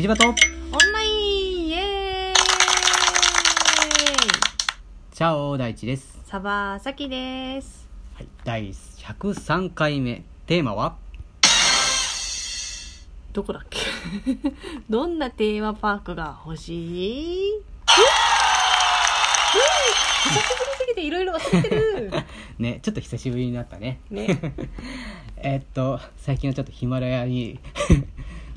キジバト。オンラインイエーイ。チャオ大地です。サバサキです。はい、第103回目。テーマは？どこだっけ？どんなテーマパークが欲しい？えうん久しぶりすぎていろいろ忘れてる。ね、ちょっと久しぶりになったね。ね。えっと、最近はちょっとヒマラヤに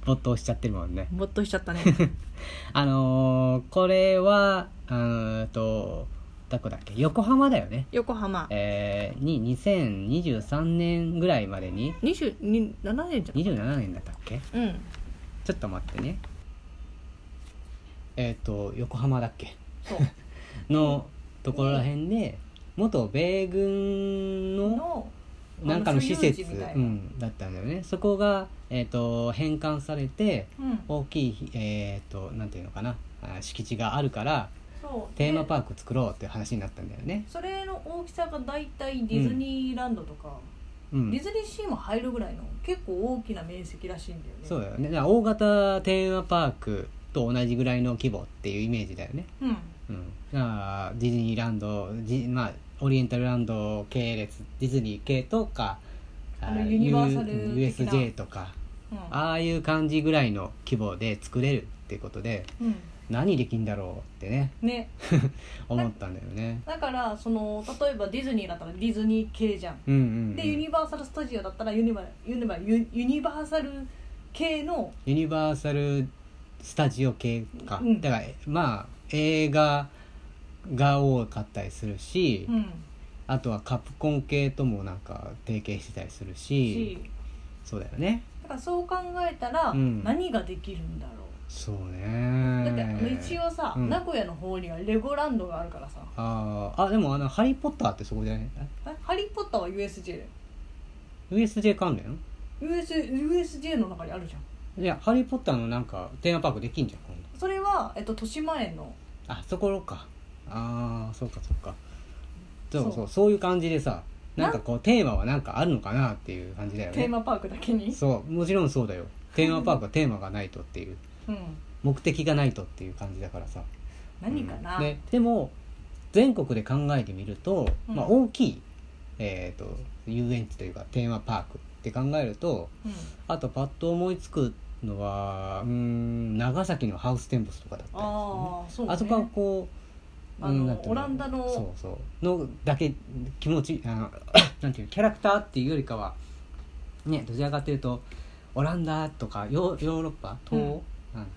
没頭しちゃってるもんね。ぼっとしちゃったね。あのー、これは、うーんと、どこだっけ？横浜だよね。横浜。えー、に2023年ぐらいまでに。27年じゃん。27年だったっけ？うん。ちょっと待ってね。えっ、と横浜だっけ？そう。のところらへんで元米軍ののなんかの施設。うん、だったんだよね。そこが、えー、と返還されてうん。大きい、えー、となんていうのかな。あ敷地があるからそう。テーマパーーク作ろうっていう話になったんだよね、それの大きさが大体ディズニーランドとか、うん。ディ、ズニーシーも入るぐらいの結構大きな面積らしいんだよね。そうだよね。だから大型テーマパークと同じぐらいの規模っていうイメージだよね。うん。うん、だからディズニーランドジまあオリエンタルランド系列ディズニー系とかユニバーサル USJ とかうん。ああいう感じぐらいの規模で作れるっていうことでうん。何できんだろうってねね。思ったんだよね。だからその例えばディズニーだったらディズニー系じゃん、うんうん、うん、でユニバーサル・スタジオだったらユニバユニバユユニバーサル系のユニバーサル・スタジオ系か、うん。だからまあ映画が多かったりするし、うん。あとはカプコン系ともなんか提携してたりするしし。そうだよね。だからそう考えたらうん。何ができるんだろそうう、ねだって一応さ、うん。名古屋の方にはレゴランドがあるからさ。あー。あでもあの「ハリー・ポッター」ってそこじゃない？え？ハリー・ポッターは USJ USJ 関連？US USJ の中にあるじゃん。いや「ハリー・ポッター」のなんかテーマパークできんじゃんそれは、えっと、豊島園の。あそころかああそうかそうか。そうそう。そういう感じでさな？んかこうテーマはなんかあるのかなっていう感じだよね。テーマパークだけに？そうもちろんそうだよ。テーマパークはテーマがないとっていう。うん。目的がないとっていう感じだからさ。何かな、うん。ででも全国で考えてみると、うん。まあ、大きい、えー、と遊園地というかテーマパークって考えるとうん。あとパッと思いつくのはうーん長崎のハウステンボスとかだったりするね。ああそう、ね、あそこはこうあのオランダのそうそう。のだけ気持ちあの なんていうキャラクターっていうよりかはねどちらかというとオランダとかヨーヨーロッパ東欧、なんだ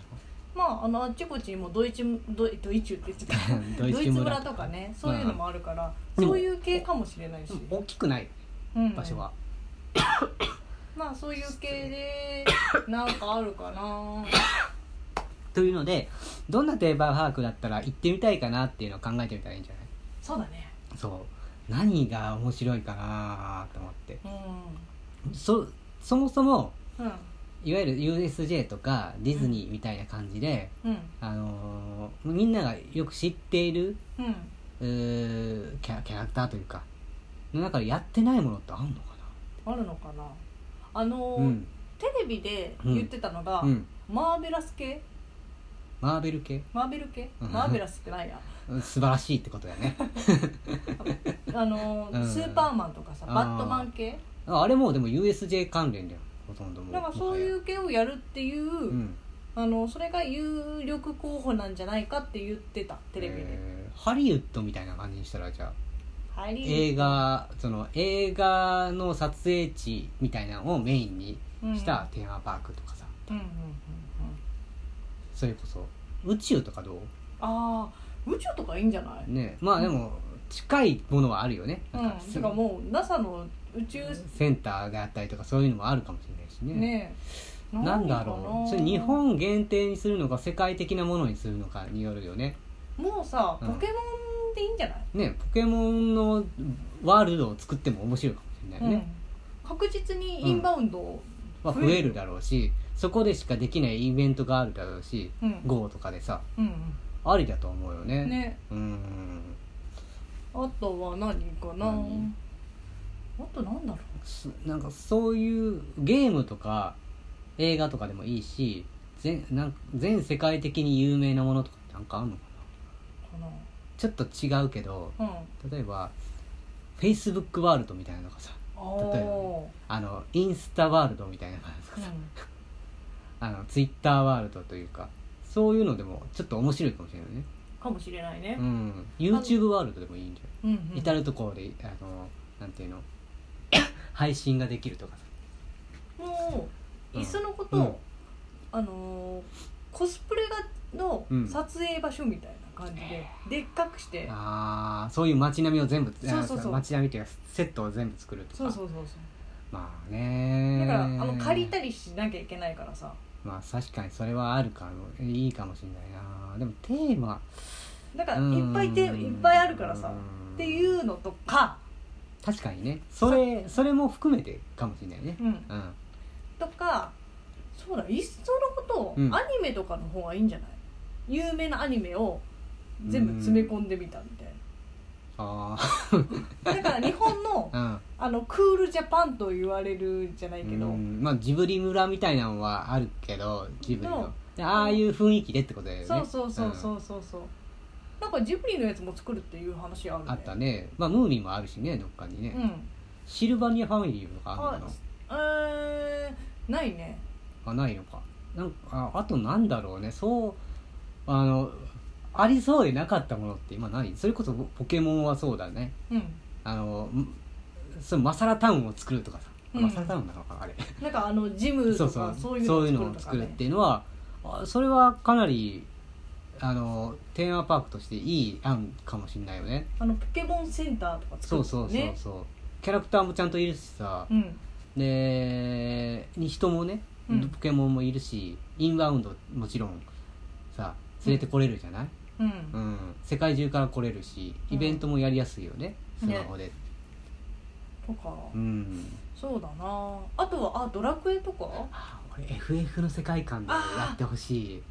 まああのあっちこっちにもドイツドイドイツって言ってた。ろうドイツ村村とかねそういうのもあるから、うん。そういう系かもしれないし、大きくないうん。場所は、まあそういう系でなんかあるかな というのでどんなテーマパークだったら行ってみたいかなっていうのを考えてみたらいいんじゃない？そうだね。そう。何が面白いかなと思って。うそそもそもんうん。いわゆる USJ とかディズニーみたいな感じで、うん。あのーみんながよく知っているうん。キャキャラクターというかの中でやってないものってあんのかあるのかな？あのー、テレビで言ってたのが、うん、マーベラス系？マーベル系？マーベル系？うん。マーベラスってないや？うん素晴らしいってことだよね。あのーうん。スーパーマンとかさバットマン系？ああれもでも USJ 関連だよ。ほとんどもう。だからそういう系をやるっていう、うん。あのそれが有力候補なんじゃないかって言ってたテレビで、えー。ハリウッドみたいな感じにしたらじゃあ。映画その映画の撮影地みたいなのをメインにしたテーマパークとかさ、うんうんうんうんそれこそ宇宙とかどう？ああ宇宙とかいいんじゃない？ねまあでも近いものはあるよね。うんなん。かてかもう NASA の宇宙センターであったりとかそういうのもあるかもしれないしね。ねえ。なんだろう。それ日本限定にするのか世界的なものにするのかによるよね。もうさうん。ポケモンでいいんじゃない、ねポケモンのワールドを作っても面白いかもしれないね、うん、確実にインバウンドを、まあ、増えるだろうしそこでしかできないイベントがあるだろうし、うん。GO とかでさうんありだと思うよね。ね。うん。あとは何かな？何？あとなんだろすなんかそういうゲームとか映画とかでもいいし全なん全世界的に有名なものとかってなんかあんのかな？かちょっと違うけどなうん。例えば Facebook ワールドみたいなのがさ例えばおあのインスタワールドみたいな感じとかさ、あの Twitter ワールドというかそういうのでもちょっと面白いかもしれないね。かもしれないね。う、ん。YouTube ワールドでもいいんじゃうんない、うん。至る所であのなんていうの？配信ができるとかさ。もううんいっそのこと、うん。あのーコスプレがのうん。撮影場所みたいな感じで、でっかくして。あーそういう街並みを全部そうそうそう。あ街並みっていうかセットを全部作るとか。そうそうそうそう。まあねだからあの借りたりしなきゃいけないからさまあ確かにそれはあるかもいいかもしれないな。でもテーマだからうん。いっぱいていっぱいあるからさ。っていうのとか、確かにね。それそれも含めてかもしれないね。うん、うん。とかそうだいっそのこと、うん。アニメとかの方がいいんじゃない？有名なアニメを全部詰め込んでみたみたいあなだから日本のあ うん。あのクールジャパンと言われるじゃないけど、うん。まあジブリ村みたいなのはあるけどジブリの。ああいう雰囲気でってことだよね。そうそうそうそううそうそう。なんかジブリのやつも作るっていう話あるね。んあったね。まあムーミンもあるしねどっかにね、うん。シルバニアファミリーとかあるの？かあえー、ないね。なあないのか。なんかああとなんだろうね。そうあのありそうでなかったものって今何それこそポケモンはそうだね。うん。あのんそうマサラタウンを作るとかさ、うん。マサラタウンなのかなあれ。なんかあのジムとかそうそう。そういうそういうののを作るっていうのはあそれはかなりあのテーマパークとしていい案かもしれないよね。あのポケモンセンターとか作そうるとかねそうそうそう。キャラクターもちゃんといるしさ。うん。でに人もねうん。ポケモンもいるしインバウンドもちろんさ連れてこれるじゃない、うんうん。世界中から来れるしイベントもやりやすいよね、うんスマホで、とか。うん。そうだな。あとはあドラクエとか？あ俺 FF の世界観でやってほし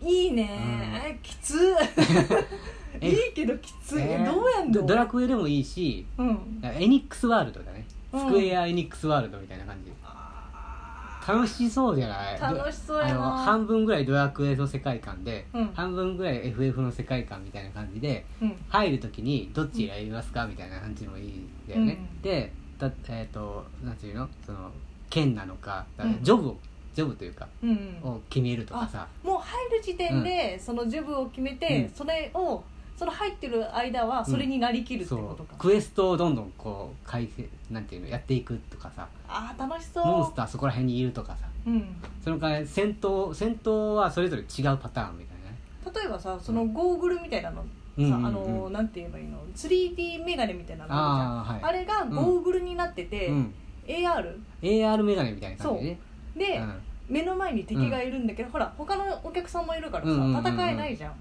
い。いいね、きつ えいいけどきつい、えーどうやんの？ドドラクエでもいいしうん。エニックスワールドだね。うん。スクエア・エニックスワールドみたいな感じ、楽しそうじゃない？楽しそうやな。あの半分ぐらいドラクエの世界観で、うん。半分ぐらい FF の世界観みたいな感じでうん。入るときにどっち選びますかみたいな感じでもいいんだよね、うん。でだえっ、となんていうの？その剣なのかジョブをジョブというかうんを決めるとかさ、もう入る時点でそのジョブを決めて、うん。それをその入ってる間はそれになりきるってことか、クエストをどんどんこう改正なんていうのやっていくとかさ。ああ楽しそう。モンスターそこら辺にいるとかさ。うん、その代わり戦闘戦闘はそれぞれ違うパターンみたいなね。例えばさそのゴーグルみたいなのさ、うんうんうん。あのなんて言えばいいの？3D メガネみたいなのあはい。あれがゴーグルになってて、うん。AR AR メガネみたいな感じ？でねで、うん。目の前に敵がいるんだけど、ほら他のお客さんもいるからさ、うんうんうんうん。戦えないじゃん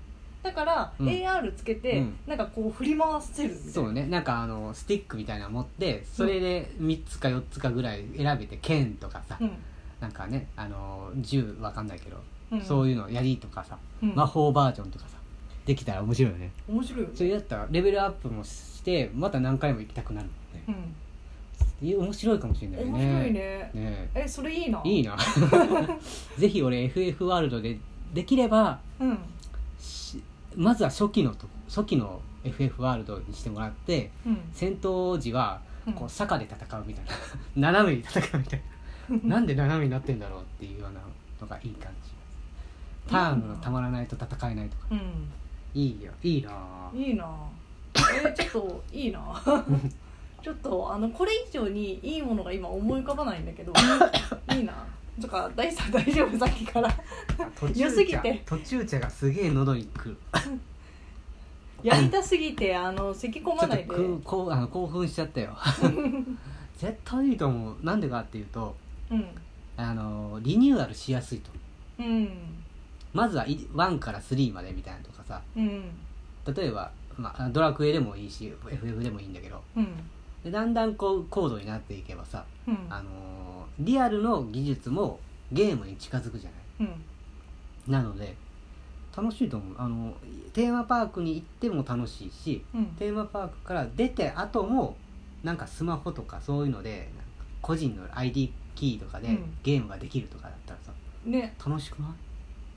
だから、うん。AR つけて、うん。なんかこう振り回せるみたいな。そうね。なんかあのスティックみたいなの持ってそれで3つか4つかぐらい選べて剣とかさ、うん。なんかねあの銃わかんないけど、うん。そういうの槍とかさ、うん。魔法バージョンとかさできたら面白いよね。面白いよね。それやったらレベルアップもしてまた何回も行きたくなるもんね。うん。いや面白いかもしれないね。面白いね。ね。えそれいいな。いいいな。ぜひ俺 FF ワールドでできればうん。しまずは初期のと初期の FF ワールドにしてもらってうん。戦闘時はうん。こう坂で戦うみたいな。斜めに戦うみたいな。なんで斜めになってんだろうっていうようなのがいい感じ。ターンがたまらないと戦えないとか。うん。いいよ。いいなぁ。いいなえーちょっといいな ちょっとあのこれ以上にいいものが今思い浮かばないんだけど。いいなとか大さん大丈夫？さっきから。途良すぎて。途中茶がすげえ喉にくる。やりたすぎてあの咳込ちょっとまないでくこうあの興奮しちゃったよ。絶対いいと思う。なんでかっていうとうん。あのリニューアルしやすいと。うん。まずはい1から3までみたいなとかさ。うん。例えば、まあ、ドラクエでもいいし FF でもいいんだけど。うん。でだんだんこう高度になっていけばさ、うん。あのーリアルの技術もゲームに近づくじゃない。うん。なので楽しいと思う。あのテーマパークに行っても楽しいしうん。テーマパークから出て後もなんかスマホとかそういうので個人の ID キーとかでうん。ゲームができるとかだったらさ、ね。楽しくな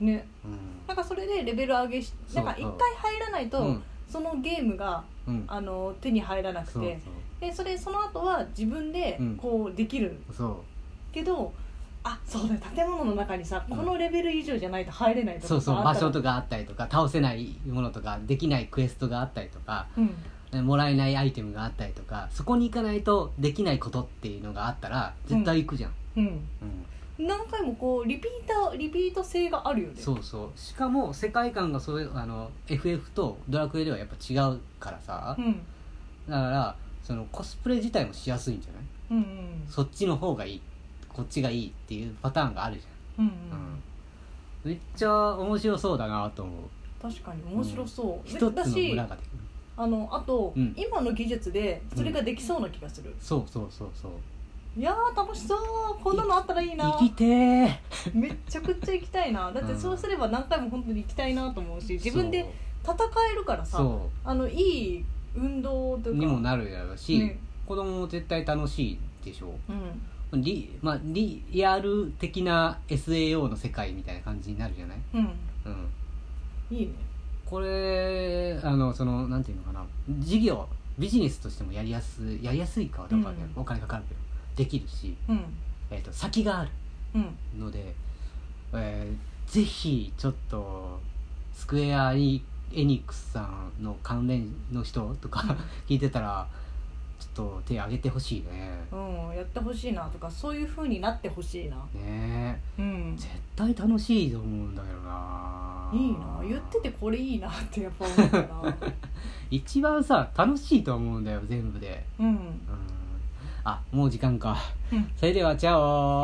い？ね。うん。なんかそれでレベル上げしなんか一回入らないと、うん。そのゲームがうん。あの手に入らなくて。でそれその後は自分でうん。こうできる。そうそうけど、あそうだよ建物の中にさこのレベル以上じゃないと入れないとかそうそう場所とかあったりとか倒せないものとかできないクエストがあったりとかうん。もらえないアイテムがあったりとかそこに行かないとできないことっていうのがあったら絶対行くじゃん、うん。うん。何回もこうリピーターリピート性があるよね。そうそう。しかも世界観がそれあの FF とドラクエではやっぱ違うからさ、うん。だからそのコスプレ自体もしやすいんじゃない？うんうん。そっちの方がいいこっちがいいっていうパターンがあるじうんうゃん、うん。めっちゃ面白そうだなと思う。確かに面白そう、一つの村ができる。あのあと、うん。今の技術でそれができそうな気がする、そうそうそうそう。いやー楽しそう。こんなのあったらいいな。生きてー。めっちゃくちゃ行きたいな。だってそうすれば何回も本当に行きたいなと思うし自分で戦えるからさ。そあのいい運動とか。にもなるやろうし、ね。子供も絶対楽しいでしょ。うんリ,、まあ、リリアル的な SAO の世界みたいな感じになるじゃない、うん。うん、いいね。これあのそのなんていうのかな？事業ビジネスとしてもやりやすいやりやすいかはどうかわかんない。うん。お金かかるけど。できるし、うん。えー、と先がある。うん。ので、えーぜひちょっとスクエアエニックスさんの関連の人とか 聞いてたらちょっと手挙げてほしいね。うんやってほしいなとかそういう風になってほしいな。ね。えうん。絶対楽しいと思うんだけどな。いいな。言っててこれいいなってやっぱ思うな 一番さ楽しいと思うんだよ全部で。うん。うん。あもう時間か。うん。それではチャオ